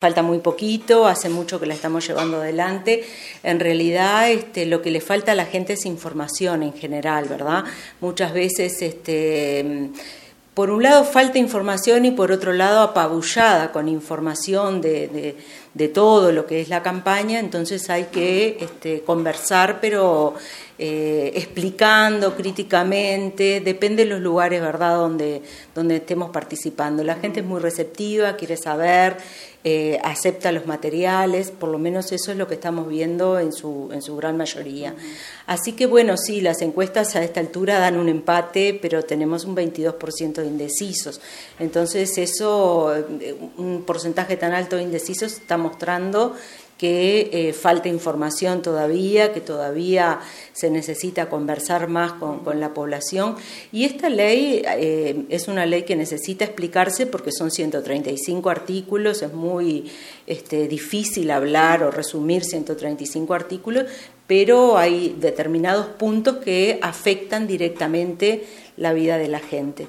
Falta muy poquito, hace mucho que la estamos llevando adelante. En realidad, este, lo que le falta a la gente es información en general, ¿verdad? Muchas veces, este, por un lado, falta información y por otro lado, apabullada con información de, todo lo que es la campaña. Entonces hay que este, conversar, pero eh, explicando críticamente, depende de los lugares, ¿verdad?, donde, donde estemos participando. La gente es muy receptiva, quiere saber, eh, acepta los materiales, por lo menos eso es lo que estamos viendo en su, en su gran mayoría. Así que bueno, sí, las encuestas a esta altura dan un empate, pero tenemos un 22% de indecisos. Entonces eso, eh, un porcentaje tan alto de indecisos está mostrando que eh, falta información todavía, que todavía se necesita conversar más con, la población. Y esta ley eh, es una ley que necesita explicarse porque son 135 artículos, es muy este, difícil hablar o resumir 135 artículos, pero hay determinados puntos que afectan directamente la vida de la gente.